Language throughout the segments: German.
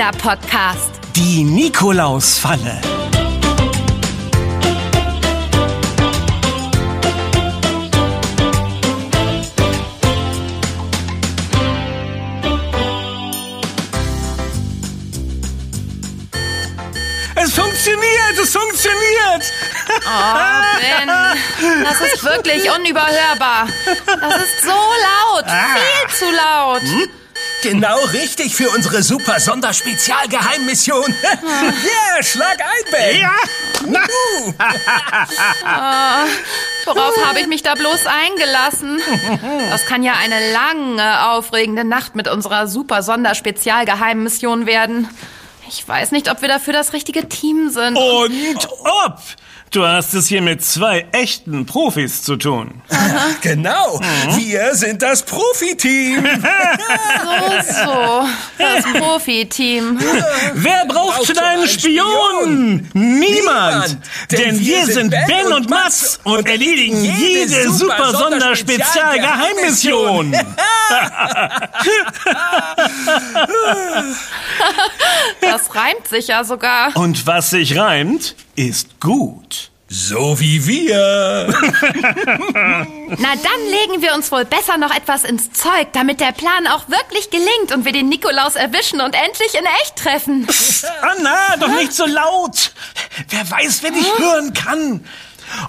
Kinderpodcast. Die Nikolausfalle. Es funktioniert, es funktioniert. Oh, Ben, das ist wirklich unüberhörbar. Das ist so laut, viel zu laut. Genau richtig für unsere super Sonderspezialgeheimmission. yeah, schlag ein, Ben. Ja, na, Worauf habe ich mich da bloß eingelassen? Das kann ja eine lange, aufregende Nacht mit unserer super Sonderspezialgeheimmission werden. Ich weiß nicht, ob wir dafür das richtige Team sind. und ob. Du hast es hier mit zwei echten Profis zu tun. Genau, wir sind das Profiteam. So, so, das Profiteam. Wer braucht braucht schon einen einen Spion? Niemand. Niemand. Denn, wir sind Ben und Mats und erledigen jede super Sonderspezialgeheimmission. Das reimt sich ja sogar. Und was sich reimt, ist gut. So wie wir. Na, dann legen wir uns wohl besser noch etwas ins Zeug, damit der Plan auch wirklich gelingt und wir den Nikolaus erwischen und endlich in echt treffen. Anna, doch nicht so laut. Wer weiß, wer dich hören kann.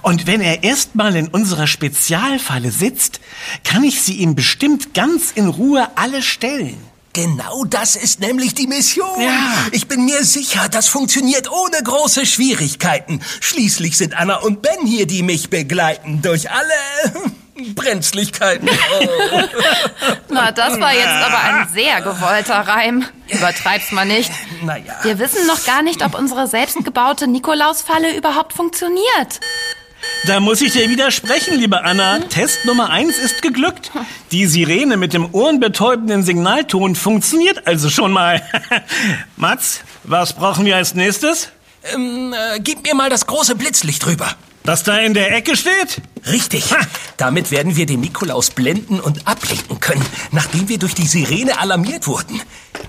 Und wenn er erstmal in unserer Spezialfalle sitzt, kann ich sie ihm bestimmt ganz in Ruhe alle stellen. Genau das ist nämlich die Mission. Ja. Ich bin mir sicher, das funktioniert ohne große Schwierigkeiten. Schließlich sind Anna und Ben hier, die mich begleiten durch alle Brenzlichkeiten. Oh. Na, das war jetzt aber ein sehr gewollter Reim. Übertreib's mal nicht. Naja. Wir wissen noch gar nicht, ob unsere selbstgebaute Nikolausfalle überhaupt funktioniert. Da muss ich dir widersprechen, liebe Anna. Test Nummer eins ist geglückt. Die Sirene mit dem ohrenbetäubenden Signalton funktioniert also schon mal. Mats, was brauchen wir als nächstes? Ähm, äh, gib mir mal das große Blitzlicht rüber. Das da in der Ecke steht? Richtig. Damit werden wir den Nikolaus blenden und ablenken können, nachdem wir durch die Sirene alarmiert wurden.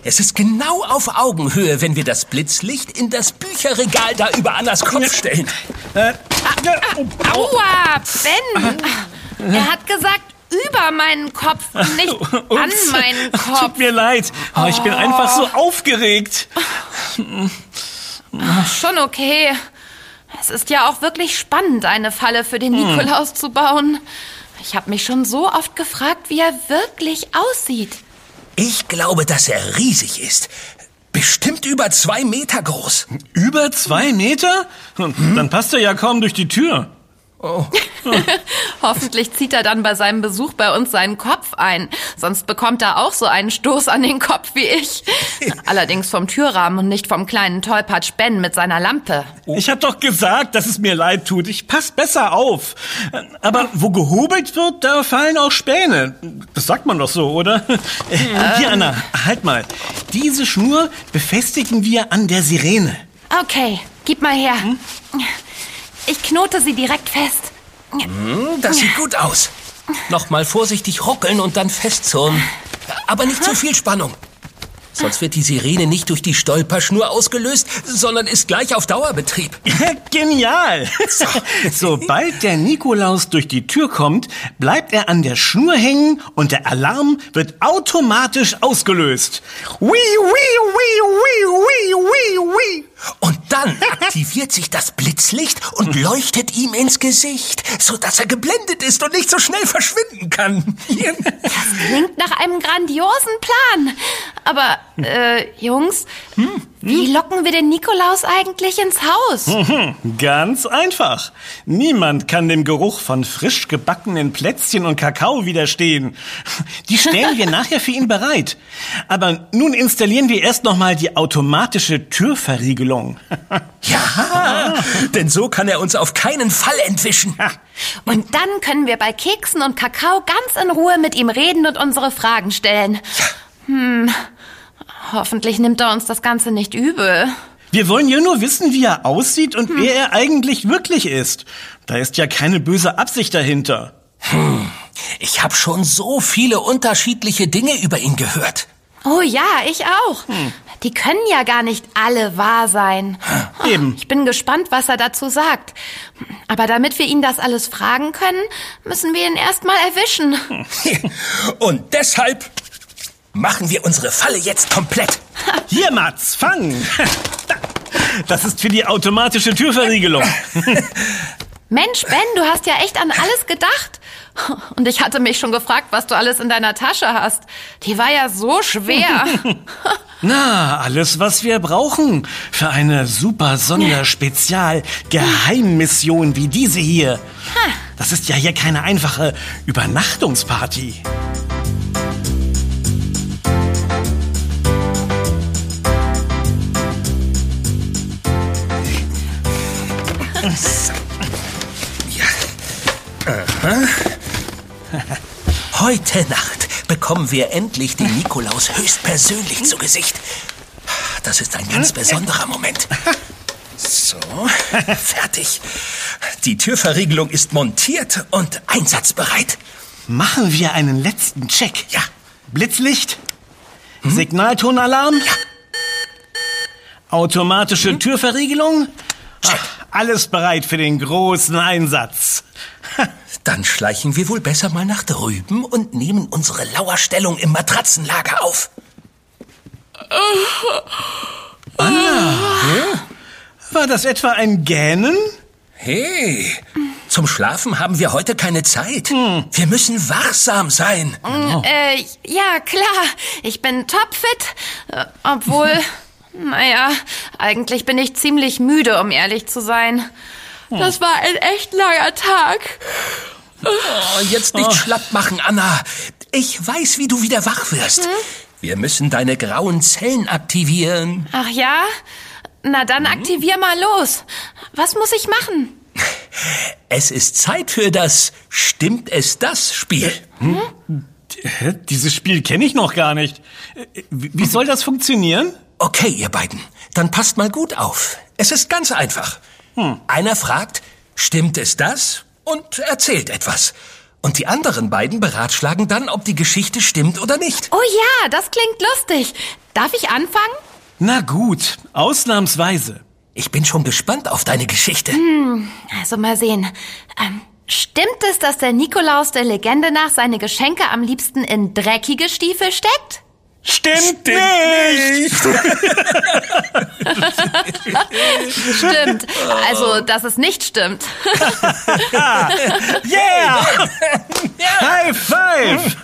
Es ist genau auf Augenhöhe, wenn wir das Blitzlicht in das Bücherregal da über Annas Kopf stellen. Äh, Aua, Ben! Er hat gesagt, über meinen Kopf, nicht an meinen Kopf. Tut mir leid. Oh, ich bin einfach so aufgeregt. Schon okay. Es ist ja auch wirklich spannend, eine Falle für den Hm. Nikolaus zu bauen. Ich habe mich schon so oft gefragt, wie er wirklich aussieht. Ich glaube, dass er riesig ist. Bestimmt über zwei Meter groß. Über zwei Meter? Dann passt er ja kaum durch die Tür. Hoffentlich zieht er dann bei seinem Besuch bei uns seinen Kopf ein. Sonst bekommt er auch so einen Stoß an den Kopf wie ich. Allerdings vom Türrahmen und nicht vom kleinen Tollpatsch Ben mit seiner Lampe. Ich hab doch gesagt, dass es mir leid tut. Ich pass besser auf. Aber wo gehobelt wird, da fallen auch Späne. Das sagt man doch so, oder? Äh, Hier, Anna, halt mal. Diese Schnur befestigen wir an der Sirene. Okay, gib mal her. Ich knote sie direkt fest. Hm, das sieht gut aus. Nochmal vorsichtig ruckeln und dann festzurren. Aber nicht zu viel Spannung. Sonst wird die Sirene nicht durch die Stolperschnur ausgelöst, sondern ist gleich auf Dauerbetrieb. Genial! Sobald der Nikolaus durch die Tür kommt, bleibt er an der Schnur hängen und der Alarm wird automatisch ausgelöst. Wii, wii, wii, wii, wii, wii, wii. Und dann aktiviert sich das Blitzlicht und leuchtet ihm ins Gesicht, sodass er geblendet ist und nicht so schnell verschwinden kann. Klingt nach einem grandiosen Plan. Aber, äh, Jungs, wie locken wir den Nikolaus eigentlich ins Haus? Ganz einfach. Niemand kann dem Geruch von frisch gebackenen Plätzchen und Kakao widerstehen. Die stellen wir nachher für ihn bereit. Aber nun installieren wir erst noch mal die automatische Türverriegelung. Ja, denn so kann er uns auf keinen Fall entwischen. Und dann können wir bei Keksen und Kakao ganz in Ruhe mit ihm reden und unsere Fragen stellen. Hm, hoffentlich nimmt er uns das Ganze nicht übel. Wir wollen ja nur wissen, wie er aussieht und wer er eigentlich wirklich ist. Da ist ja keine böse Absicht dahinter. Ich habe schon so viele unterschiedliche Dinge über ihn gehört. Oh ja, ich auch. Die können ja gar nicht alle wahr sein. Eben. Ich bin gespannt, was er dazu sagt. Aber damit wir ihn das alles fragen können, müssen wir ihn erstmal erwischen. Und deshalb machen wir unsere Falle jetzt komplett. Hier, Mats, fang! Das ist für die automatische Türverriegelung. Mensch, Ben, du hast ja echt an alles gedacht. Und ich hatte mich schon gefragt, was du alles in deiner Tasche hast. Die war ja so schwer. Na, alles, was wir brauchen für eine super Sonderspezial-Geheimmission wie diese hier. Das ist ja hier keine einfache Übernachtungsparty. Heute Nacht bekommen wir endlich den Nikolaus höchstpersönlich zu Gesicht. Das ist ein ganz besonderer Moment. So, fertig. Die Türverriegelung ist montiert und einsatzbereit. Machen wir einen letzten Check. Ja. Blitzlicht? Signaltonalarm? Ja. Automatische Türverriegelung? Check. Alles bereit für den großen Einsatz. Dann schleichen wir wohl besser mal nach drüben und nehmen unsere Lauerstellung im Matratzenlager auf. War das etwa ein Gähnen? Hey, zum Schlafen haben wir heute keine Zeit. Wir müssen wachsam sein. äh, ja, klar. Ich bin topfit. Äh, obwohl, naja, eigentlich bin ich ziemlich müde, um ehrlich zu sein. Das war ein echt langer Tag. Oh, jetzt nicht schlapp machen, Anna. Ich weiß, wie du wieder wach wirst. Wir müssen deine grauen Zellen aktivieren. Ach ja? Na dann aktivier mal los. Was muss ich machen? Es ist Zeit für das Stimmt es das Spiel. Hä? Dieses Spiel kenne ich noch gar nicht. Wie soll das funktionieren? Okay, ihr beiden, dann passt mal gut auf. Es ist ganz einfach. Einer fragt, stimmt es das? Und erzählt etwas. Und die anderen beiden beratschlagen dann, ob die Geschichte stimmt oder nicht. Oh ja, das klingt lustig. Darf ich anfangen? Na gut, ausnahmsweise. Ich bin schon gespannt auf deine Geschichte. Also mal sehen. Ähm, stimmt es, dass der Nikolaus der Legende nach seine Geschenke am liebsten in dreckige Stiefel steckt? Stimmt, nicht! Stimmt. Also, dass es nicht stimmt. Yeah! High five!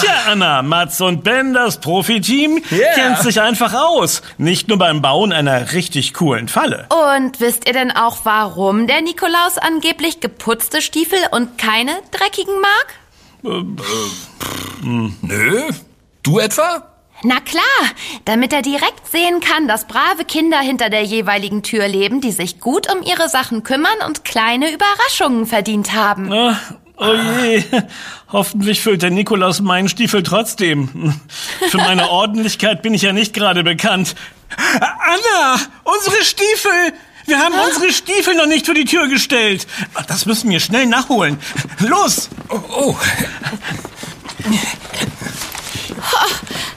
Tja, Anna, Mats und Ben, das Profiteam, Yeah. kennt sich einfach aus. Nicht nur beim Bauen einer richtig coolen Falle. Und wisst ihr denn auch, warum der Nikolaus angeblich geputzte Stiefel und keine dreckigen mag? Nö. Du etwa? Na klar, damit er direkt sehen kann, dass brave Kinder hinter der jeweiligen Tür leben, die sich gut um ihre Sachen kümmern und kleine Überraschungen verdient haben. Ah, Oh je, hoffentlich füllt der Nikolaus meinen Stiefel trotzdem. Für meine Ordentlichkeit bin ich ja nicht gerade bekannt. Anna, unsere Stiefel! Wir haben unsere Stiefel noch nicht vor die Tür gestellt. Das müssen wir schnell nachholen. Los! Oh, oh.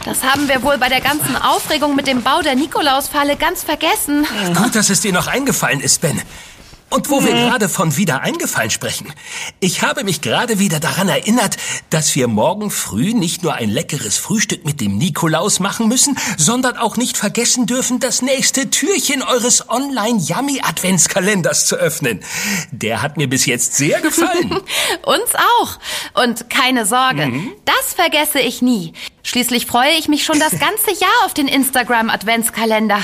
Das haben wir wohl bei der ganzen Aufregung mit dem Bau der Nikolausfalle ganz vergessen. Gut, dass es dir noch eingefallen ist, Ben. Und wo wir gerade von wieder eingefallen sprechen. Ich habe mich gerade wieder daran erinnert, dass wir morgen früh nicht nur ein leckeres Frühstück mit dem Nikolaus machen müssen, sondern auch nicht vergessen dürfen, das nächste Türchen eures Online-Yummy-Adventskalenders zu öffnen. Der hat mir bis jetzt sehr gefallen. Uns auch. Und keine Sorge, das vergesse ich nie. Schließlich freue ich mich schon das ganze Jahr auf den Instagram-Adventskalender.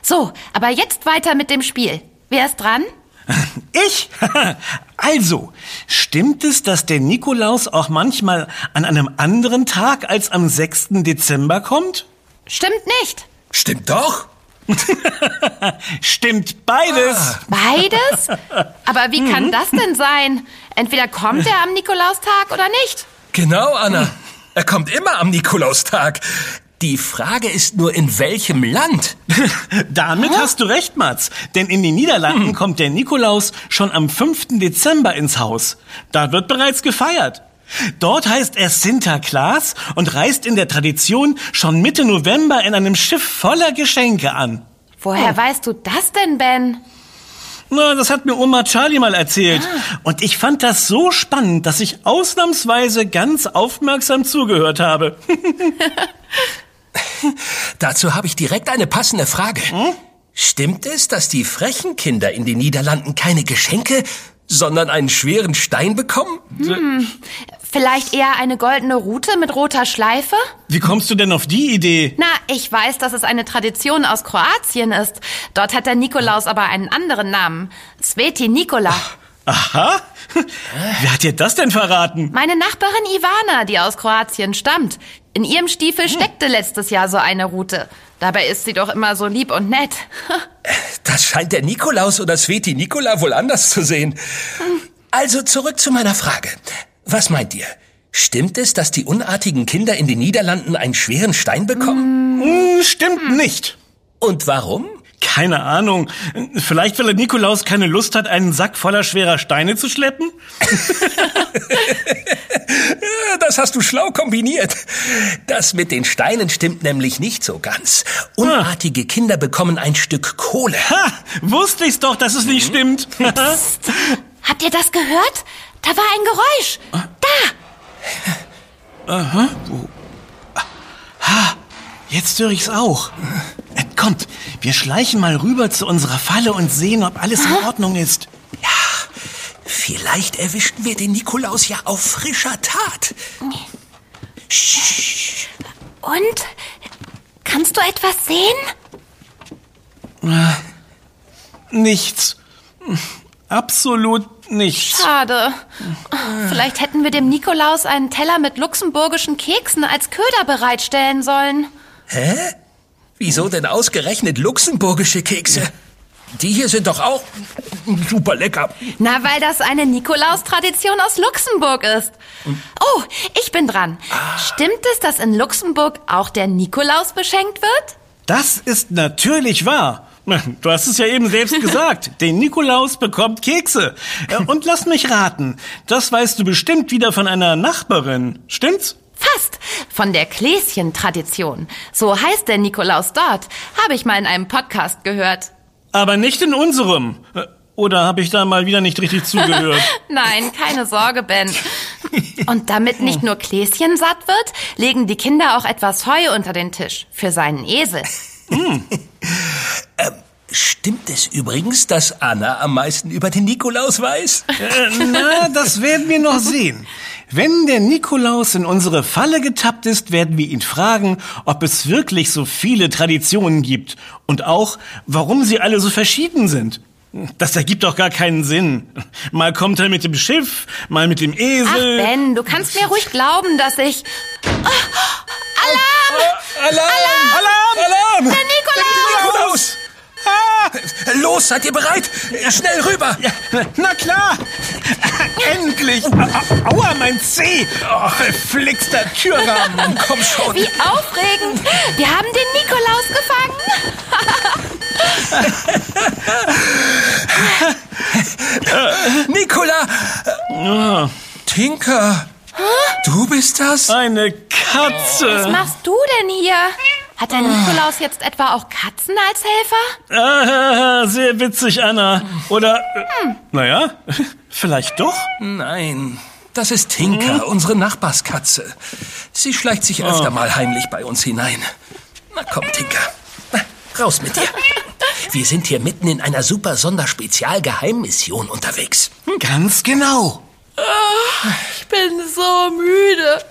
So, aber jetzt weiter mit dem Spiel. Wer ist dran? Ich? Also, stimmt es, dass der Nikolaus auch manchmal an einem anderen Tag als am 6. Dezember kommt? Stimmt nicht. Stimmt doch. Stimmt beides. Beides? Aber wie kann das denn sein? Entweder kommt er am Nikolaustag oder nicht. Genau, Anna. Er kommt immer am Nikolaustag. Die Frage ist nur, in welchem Land? Damit hast du recht, Mats. Denn in den Niederlanden kommt der Nikolaus schon am 5. Dezember ins Haus. Da wird bereits gefeiert. Dort heißt er Sinterklaas und reist in der Tradition schon Mitte November in einem Schiff voller Geschenke an. Woher oh. weißt du das denn, Ben? Na, das hat mir Oma Charlie mal erzählt. Ah. Und ich fand das so spannend, dass ich ausnahmsweise ganz aufmerksam zugehört habe. Dazu habe ich direkt eine passende Frage. Hm? Stimmt es, dass die frechen Kinder in den Niederlanden keine Geschenke, sondern einen schweren Stein bekommen? Hm. Vielleicht eher eine goldene Rute mit roter Schleife? Wie kommst du denn auf die Idee? Na, ich weiß, dass es eine Tradition aus Kroatien ist. Dort hat der Nikolaus aber einen anderen Namen. Sveti Nikola. Aha. Wer hat dir das denn verraten? Meine Nachbarin Ivana, die aus Kroatien stammt. In ihrem Stiefel steckte letztes Jahr so eine Rute. Dabei ist sie doch immer so lieb und nett. Das scheint der Nikolaus oder Sveti Nikola wohl anders zu sehen. Also zurück zu meiner Frage. Was meint ihr? Stimmt es, dass die unartigen Kinder in den Niederlanden einen schweren Stein bekommen? Hm, stimmt nicht. Und warum? Keine Ahnung. Vielleicht, weil der Nikolaus keine Lust hat, einen Sack voller schwerer Steine zu schleppen? das hast du schlau kombiniert. Das mit den Steinen stimmt nämlich nicht so ganz. Unartige Kinder bekommen ein Stück Kohle. Ha, wusste ich's doch, dass es nicht stimmt. Psst. Habt ihr das gehört? Da war ein Geräusch. Da. Aha. Wo? Ha, jetzt höre ich's auch. Kommt, wir schleichen mal rüber zu unserer Falle und sehen, ob alles in Ordnung ist. Ja, vielleicht erwischten wir den Nikolaus ja auf frischer Tat. Und? Kannst du etwas sehen? Nichts. Absolut nichts. Schade. Vielleicht hätten wir dem Nikolaus einen Teller mit luxemburgischen Keksen als Köder bereitstellen sollen. Hä? Wieso denn ausgerechnet luxemburgische Kekse? Die hier sind doch auch super lecker. Na, weil das eine Nikolaus-Tradition aus Luxemburg ist. Oh, ich bin dran. Ah. Stimmt es, dass in Luxemburg auch der Nikolaus beschenkt wird? Das ist natürlich wahr. Du hast es ja eben selbst gesagt. Der Nikolaus bekommt Kekse. Äh, und lass mich raten, das weißt du bestimmt wieder von einer Nachbarin. Stimmt's? Fast. Von der Kläschen-Tradition. So heißt der Nikolaus dort. Habe ich mal in einem Podcast gehört. Aber nicht in unserem. Äh, oder habe ich da mal wieder nicht richtig zugehört? Nein, keine Sorge, Ben. Und damit nicht nur Kläschen satt wird, legen die Kinder auch etwas Heu unter den Tisch. Für seinen Esel. Ähm, stimmt es übrigens, dass Anna am meisten über den Nikolaus weiß? Äh, na, das werden wir noch sehen. Wenn der Nikolaus in unsere Falle getappt ist, werden wir ihn fragen, ob es wirklich so viele Traditionen gibt und auch, warum sie alle so verschieden sind. Das ergibt doch gar keinen Sinn. Mal kommt er mit dem Schiff, mal mit dem Esel. Ach Ben, du kannst mir ruhig glauben, dass ich... Oh, Alarm! Alarm! Alarm! Alarm! Der Nikolaus! Der Nikolaus! Los, seid ihr bereit? Schnell rüber! Na klar! Endlich! Aua, mein Zeh! Oh, verflixter Türrahmen! Komm schon! Wie aufregend! Wir haben den Nikolaus gefangen! Nikola! Tinker! Du bist das? Eine Katze! Was machst du denn hier? Hat der Nikolaus jetzt etwa auch Katzen als Helfer? Ah, sehr witzig, Anna. Oder, äh, naja, vielleicht doch? Nein, das ist Tinka, hm? unsere Nachbarskatze. Sie schleicht sich öfter oh. mal heimlich bei uns hinein. Na komm, Tinka, raus mit dir. Wir sind hier mitten in einer super Sonderspezial-Geheimmission unterwegs. Ganz genau. Oh, ich bin so müde.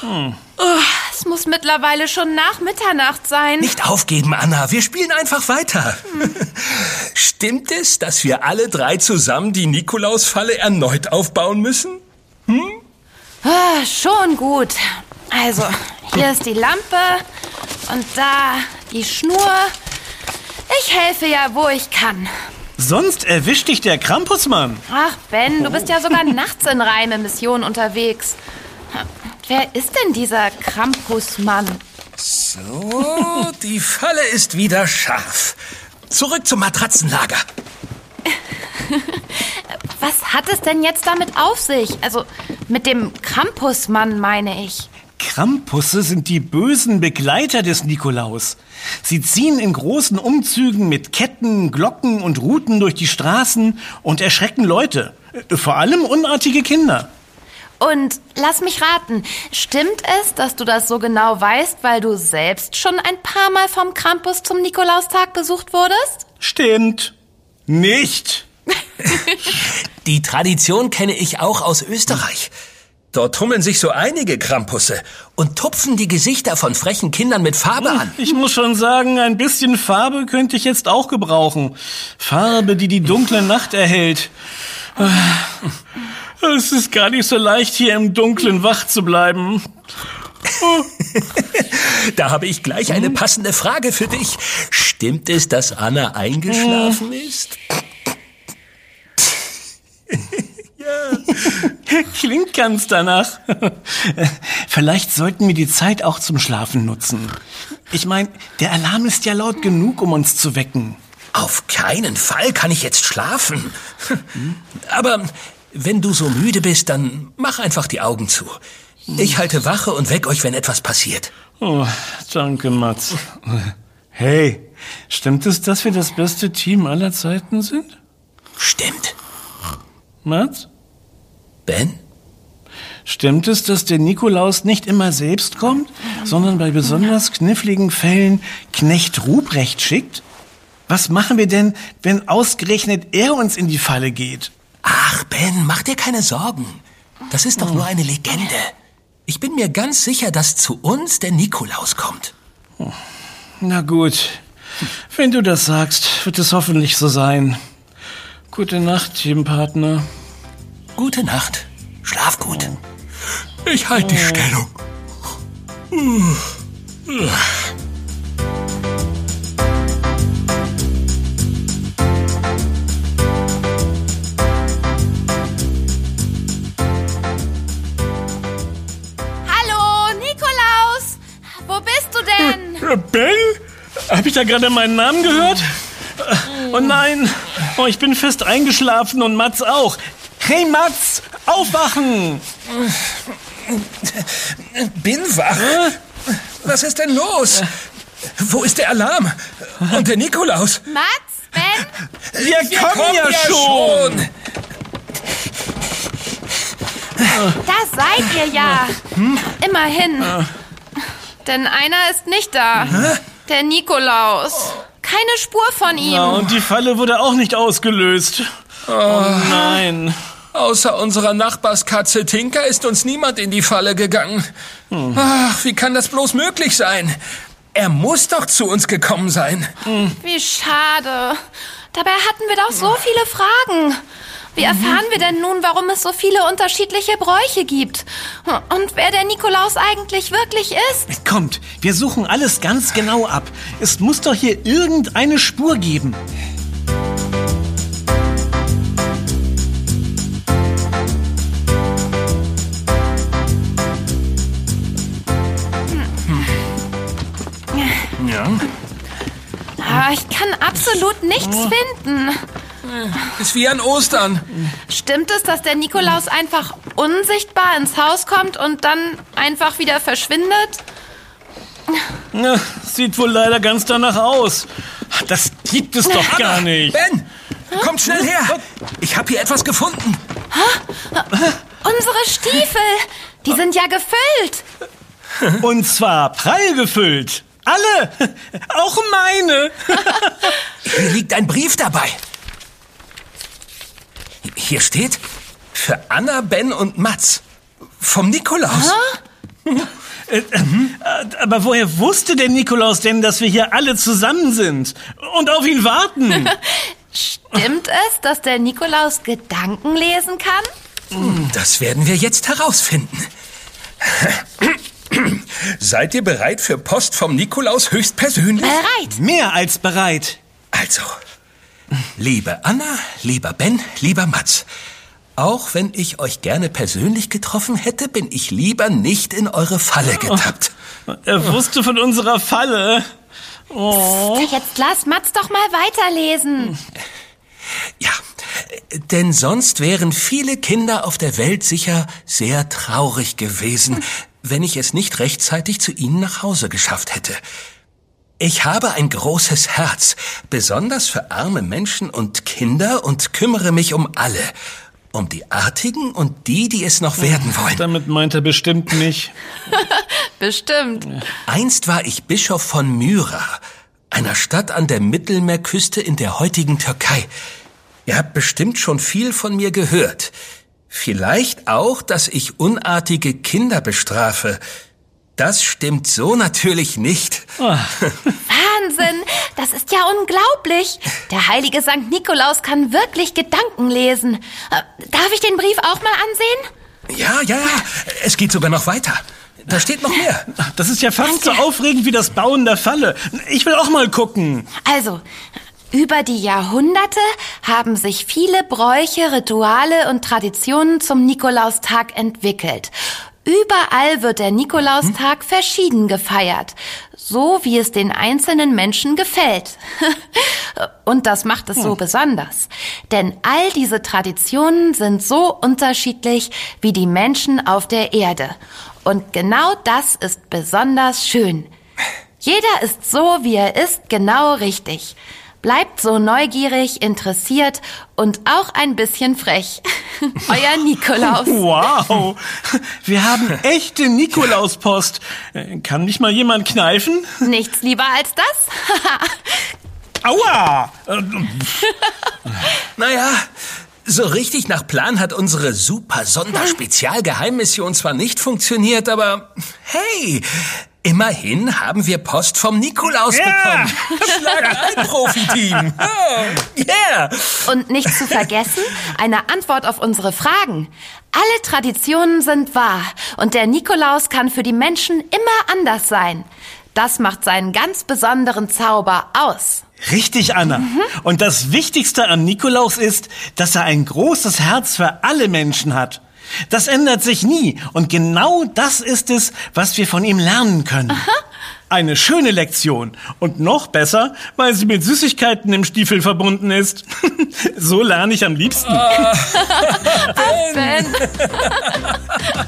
Hm. Oh, es muss mittlerweile schon nach Mitternacht sein. Nicht aufgeben, Anna. Wir spielen einfach weiter. Hm. Stimmt es, dass wir alle drei zusammen die Nikolausfalle erneut aufbauen müssen? Hm? Oh, schon gut. Also, hier ist die Lampe und da die Schnur. Ich helfe ja, wo ich kann. Sonst erwischt dich der Krampusmann. Ach, Ben, du bist ja sogar nachts in Reime-Mission unterwegs. Wer ist denn dieser Krampusmann? So, die Falle ist wieder scharf. Zurück zum Matratzenlager. Was hat es denn jetzt damit auf sich? Also mit dem Krampusmann meine ich. Krampusse sind die bösen Begleiter des Nikolaus. Sie ziehen in großen Umzügen mit Ketten, Glocken und Ruten durch die Straßen und erschrecken Leute. Vor allem unartige Kinder. Und lass mich raten, stimmt es, dass du das so genau weißt, weil du selbst schon ein paar Mal vom Krampus zum Nikolaustag besucht wurdest? Stimmt. Nicht. Die Tradition kenne ich auch aus Österreich. Dort tummeln sich so einige Krampusse und tupfen die Gesichter von frechen Kindern mit Farbe an. Ich muss schon sagen, ein bisschen Farbe könnte ich jetzt auch gebrauchen. Farbe, die die dunkle Nacht erhält. Es ist gar nicht so leicht, hier im Dunkeln wach zu bleiben. Da habe ich gleich eine passende Frage für dich. Stimmt es, dass Anna eingeschlafen ist? Klingt ganz danach. Vielleicht sollten wir die Zeit auch zum Schlafen nutzen. Ich meine, der Alarm ist ja laut genug, um uns zu wecken. Auf keinen Fall kann ich jetzt schlafen. Aber wenn du so müde bist, dann mach einfach die Augen zu. Ich halte Wache und weck euch, wenn etwas passiert. Oh, danke, Mats. Hey, stimmt es, dass wir das beste Team aller Zeiten sind? Stimmt. Mats? Ben? Stimmt es, dass der Nikolaus nicht immer selbst kommt, sondern bei besonders kniffligen Fällen Knecht Ruprecht schickt? Was machen wir denn, wenn ausgerechnet er uns in die Falle geht? Ach, Ben, mach dir keine Sorgen. Das ist doch nur eine Legende. Ich bin mir ganz sicher, dass zu uns der Nikolaus kommt. Na gut, wenn du das sagst, wird es hoffentlich so sein. Gute Nacht, Teampartner. Gute Nacht. Schlaf gut. Ich halte die Stellung. Hallo, Nikolaus! Wo bist du denn? Äh, Ben? Hab ich da gerade meinen Namen gehört? Äh, Oh nein, oh, ich bin fest eingeschlafen und Mats auch. Hey Mats, aufwachen! Bin wach. Was ist denn los? Wo ist der Alarm? Und der Nikolaus? Mats? Ben? Wir, kommen, ja, schon. Da seid ihr ja. Immerhin. Denn einer ist nicht da. Der Nikolaus. Keine Spur von ihm. Ja, und die Falle wurde auch nicht ausgelöst. Oh nein. Außer unserer Nachbarskatze Tinker ist uns niemand in die Falle gegangen. Ach, wie kann das bloß möglich sein? Er muss doch zu uns gekommen sein. Wie schade. Dabei hatten wir doch so viele Fragen. Wie erfahren wir denn nun, warum es so viele unterschiedliche Bräuche gibt? Und wer der Nikolaus eigentlich wirklich ist? Kommt, wir suchen alles ganz genau ab. Es muss doch hier irgendeine Spur geben. Ah, Ich kann absolut nichts finden. Ist wie an Ostern. Stimmt es, dass der Nikolaus einfach unsichtbar ins Haus kommt und dann einfach wieder verschwindet? Na, sieht wohl leider ganz danach aus. Das gibt es doch gar nicht. Ben, kommt schnell her. Ich habe hier etwas gefunden. Unsere Stiefel, die sind ja gefüllt. Und zwar prall gefüllt. Alle, auch meine. Hier liegt ein Brief dabei. Hier steht für Anna, Ben und Mats vom Nikolaus. Äh, Aber woher wusste der Nikolaus denn, dass wir hier alle zusammen sind und auf ihn warten? Stimmt es, dass der Nikolaus Gedanken lesen kann? Das werden wir jetzt herausfinden. Seid ihr bereit für Post vom Nikolaus höchstpersönlich? Bereit. Mehr als bereit. Also, liebe Anna, lieber Ben, lieber Mats, auch wenn ich euch gerne persönlich getroffen hätte, bin ich lieber nicht in eure Falle getappt. Er wusste von unserer Falle. Oh. Jetzt lass Mats doch mal weiterlesen. Ja, Denn sonst wären viele Kinder auf der Welt sicher sehr traurig gewesen, wenn ich es nicht rechtzeitig zu ihnen nach Hause geschafft hätte. Ich habe ein großes Herz, besonders für arme Menschen und Kinder und kümmere mich um alle. Um die Artigen und die, die es noch werden wollen. Damit meint er bestimmt nicht. Bestimmt. Einst war ich Bischof von Myra, einer Stadt an der Mittelmeerküste in der heutigen Türkei. Ihr habt bestimmt schon viel von mir gehört. Vielleicht auch, dass ich unartige Kinder bestrafe. Das stimmt so natürlich nicht. Wahnsinn, das ist ja unglaublich. Der heilige Sankt Nikolaus kann wirklich Gedanken lesen. Äh, Darf ich den Brief auch mal ansehen? Ja, ja, ja. Es geht sogar noch weiter. Da steht noch mehr. Das ist ja fast so aufregend wie das Bauen der Falle. Ich will auch mal gucken. Also, über die Jahrhunderte haben sich viele Bräuche, Rituale und Traditionen zum Nikolaustag entwickelt. Überall wird der Nikolaustag verschieden gefeiert, so wie es den einzelnen Menschen gefällt. Und das macht es so besonders. Denn all diese Traditionen sind so unterschiedlich wie die Menschen auf der Erde. Und genau das ist besonders schön. Jeder ist so, wie er ist, genau richtig. Bleibt so neugierig, interessiert und auch ein bisschen frech. Euer Nikolaus. Wow, wir haben echte Nikolauspost. Kann mich mal jemand kneifen? Nichts lieber als das? Aua! Naja, so richtig nach Plan hat unsere super Sonderspezialgeheimmission zwar nicht funktioniert, aber hey, immerhin haben wir Post vom Nikolaus Ja. bekommen. Schlag ein, Profiteam. Oh, yeah. Und nicht zu vergessen, eine Antwort auf unsere Fragen. Alle Traditionen sind wahr und der Nikolaus kann für die Menschen immer anders sein. Das macht seinen ganz besonderen Zauber aus. Richtig, Anna. Und das Wichtigste an Nikolaus ist, dass er ein großes Herz für alle Menschen hat. Das ändert sich nie. Und genau das ist es, was wir von ihm lernen können. Eine schöne Lektion. Und noch besser, weil sie mit Süßigkeiten im Stiefel verbunden ist. so lerne ich am liebsten. Ben.